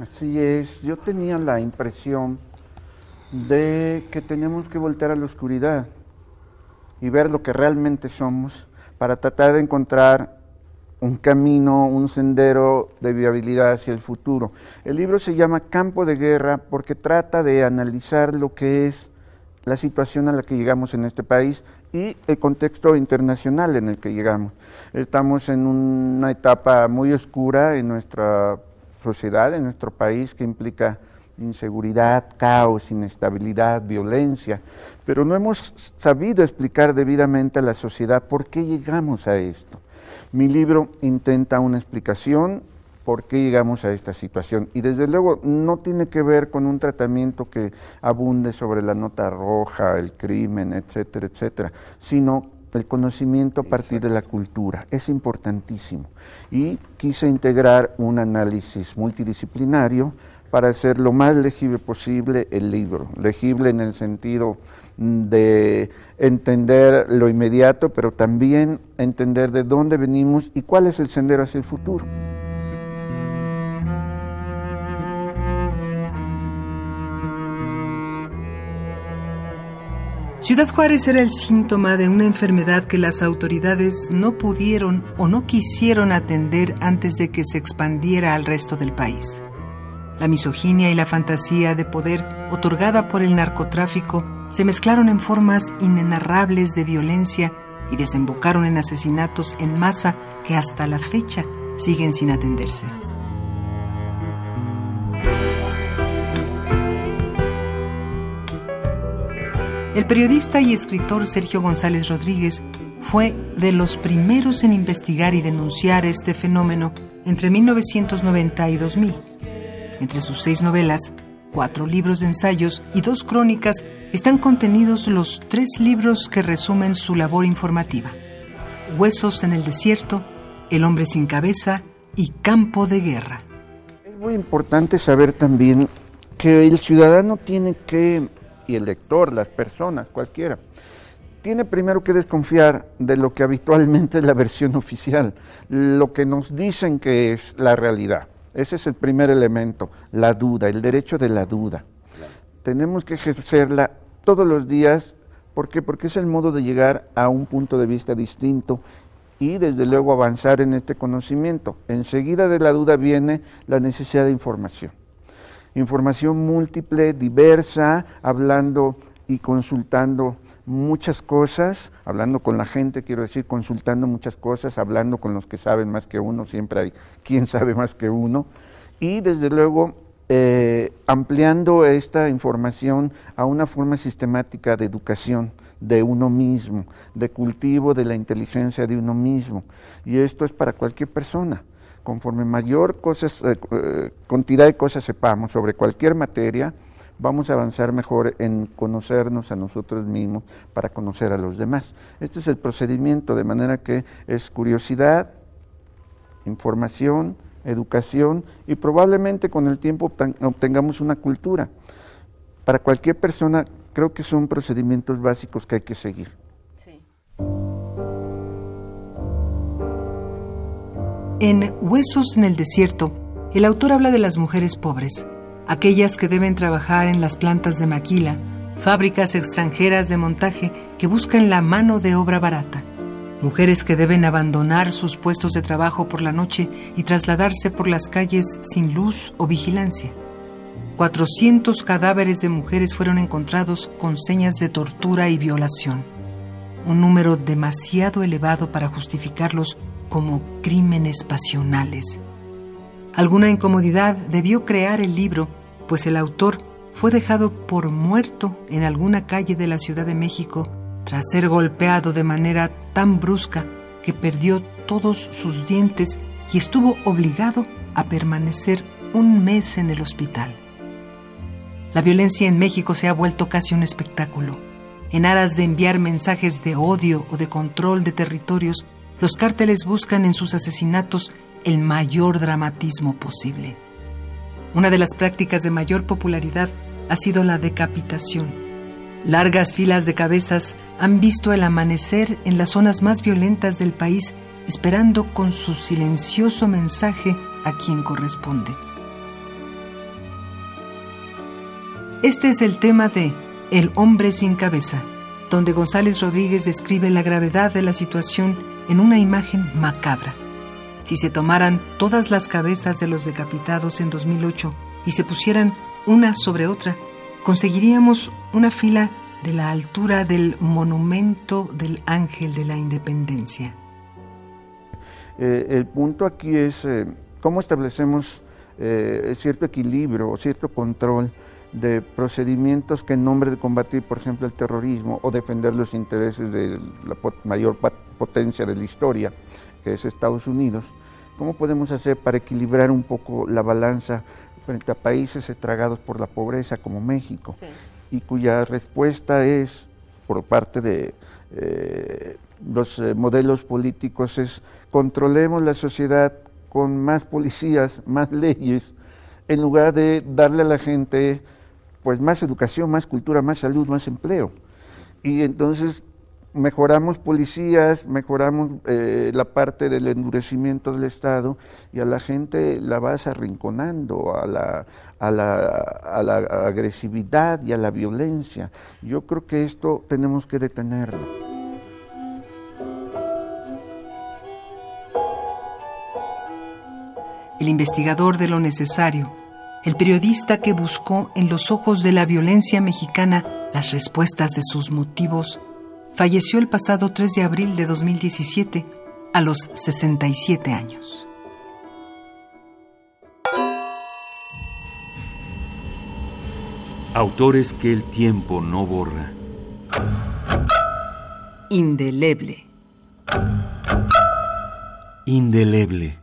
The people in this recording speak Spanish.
Así es, yo tenía la impresión de que tenemos que voltear a la oscuridad y ver lo que realmente somos para tratar de encontrar un camino, un sendero de viabilidad hacia el futuro. El libro se llama Campo de Guerra porque trata de analizar lo que es la situación a la que llegamos en este país y el contexto internacional en el que llegamos. Estamos en una etapa muy oscura en nuestra sociedad, en nuestro país, que implica inseguridad, caos, inestabilidad, violencia, pero no hemos sabido explicar debidamente a la sociedad por qué llegamos a esto. Mi libro intenta una explicación por qué llegamos a esta situación y desde luego no tiene que ver con un tratamiento que abunde sobre la nota roja, el crimen, etcétera, etcétera, sino el conocimiento a partir de la cultura. Es importantísimo. Y quise integrar un análisis multidisciplinario para hacer lo más legible posible el libro, legible en el sentido de entender lo inmediato, pero también entender de dónde venimos y cuál es el sendero hacia el futuro. Ciudad Juárez era el síntoma de una enfermedad que las autoridades no pudieron o no quisieron atender antes de que se expandiera al resto del país. La misoginia y la fantasía de poder otorgada por el narcotráfico se mezclaron en formas inenarrables de violencia y desembocaron en asesinatos en masa que hasta la fecha siguen sin atenderse. El periodista y escritor Sergio González Rodríguez fue de los primeros en investigar y denunciar este fenómeno entre 1990 y 2000 entre sus seis novelas, cuatro libros de ensayos y dos crónicas están contenidos los tres libros que resumen su labor informativa. Huesos en el desierto, El hombre sin cabeza y Campo de guerra. Es muy importante saber también que el ciudadano tiene que, y el lector, las personas, cualquiera, tiene primero que desconfiar de lo que habitualmente es la versión oficial, lo que nos dicen que es la realidad. Ese es el primer elemento, la duda, el derecho de la duda. Tenemos que ejercerla todos los días. ¿Por qué? Porque es el modo de llegar a un punto de vista distinto y desde luego avanzar en este conocimiento. Enseguida de la duda viene la necesidad de información. Información múltiple, diversa, hablando y consultando muchas cosas, hablando con la gente, quiero decir, consultando muchas cosas, hablando con los que saben más que uno, siempre hay quien sabe más que uno, y desde luego eh, ampliando esta información a una forma sistemática de educación de uno mismo, de cultivo de la inteligencia de uno mismo. Y esto es para cualquier persona. Conforme mayor cosas, eh, eh, cantidad de cosas sepamos sobre cualquier materia, vamos a avanzar mejor en conocernos a nosotros mismos para conocer a los demás. Este es el procedimiento, de manera que es curiosidad, información, educación y probablemente con el tiempo obtengamos una cultura. Para cualquier persona creo que son procedimientos básicos que hay que seguir. En Huesos en el Desierto, el autor habla de las mujeres pobres, aquellas que deben trabajar en las plantas de maquila, fábricas extranjeras de montaje que buscan la mano de obra barata, mujeres que deben abandonar sus puestos de trabajo por la noche y trasladarse por las calles sin luz o vigilancia. 400 cadáveres de mujeres fueron encontrados con señas de tortura y violación, un número demasiado elevado para justificarlos como crímenes pasionales. Alguna incomodidad debió crear el libro pues el autor fue dejado por muerto en alguna calle de la Ciudad de México tras ser golpeado de manera tan brusca que perdió todos sus dientes y estuvo obligado a permanecer un mes en el hospital. La violencia en México se ha vuelto casi un espectáculo. En aras de enviar mensajes de odio o de control de territorios, los cárteles buscan en sus asesinatos el mayor dramatismo posible. Una de las prácticas de mayor popularidad ha sido la decapitación. Largas filas de cabezas han visto el amanecer en las zonas más violentas del país esperando con su silencioso mensaje a quien corresponde. Este es el tema de El hombre sin cabeza, donde González Rodríguez describe la gravedad de la situación en una imagen macabra. Si se tomaran todas las cabezas de los decapitados en 2008 y se pusieran una sobre otra, conseguiríamos una fila de la altura del monumento del ángel de la independencia. Eh, el punto aquí es eh, cómo establecemos eh, cierto equilibrio cierto control de procedimientos que en nombre de combatir, por ejemplo, el terrorismo o defender los intereses de la mayor potencia de la historia, que es Estados Unidos, ¿cómo podemos hacer para equilibrar un poco la balanza frente a países estragados por la pobreza como México? Y cuya respuesta es, por parte de eh, los eh, modelos políticos, es controlemos la sociedad con más policías, más leyes, en lugar de darle a la gente pues más educación, más cultura, más salud, más empleo. Y entonces mejoramos policías, mejoramos eh, la parte del endurecimiento del Estado y a la gente la vas arrinconando a la, a, la, a la agresividad y a la violencia. Yo creo que esto tenemos que detenerlo. El investigador de lo necesario el periodista que buscó en los ojos de la violencia mexicana las respuestas de sus motivos, falleció el pasado 3 de abril de 2017 a los 67 años. Autores que el tiempo no borra. Indeleble. Indeleble.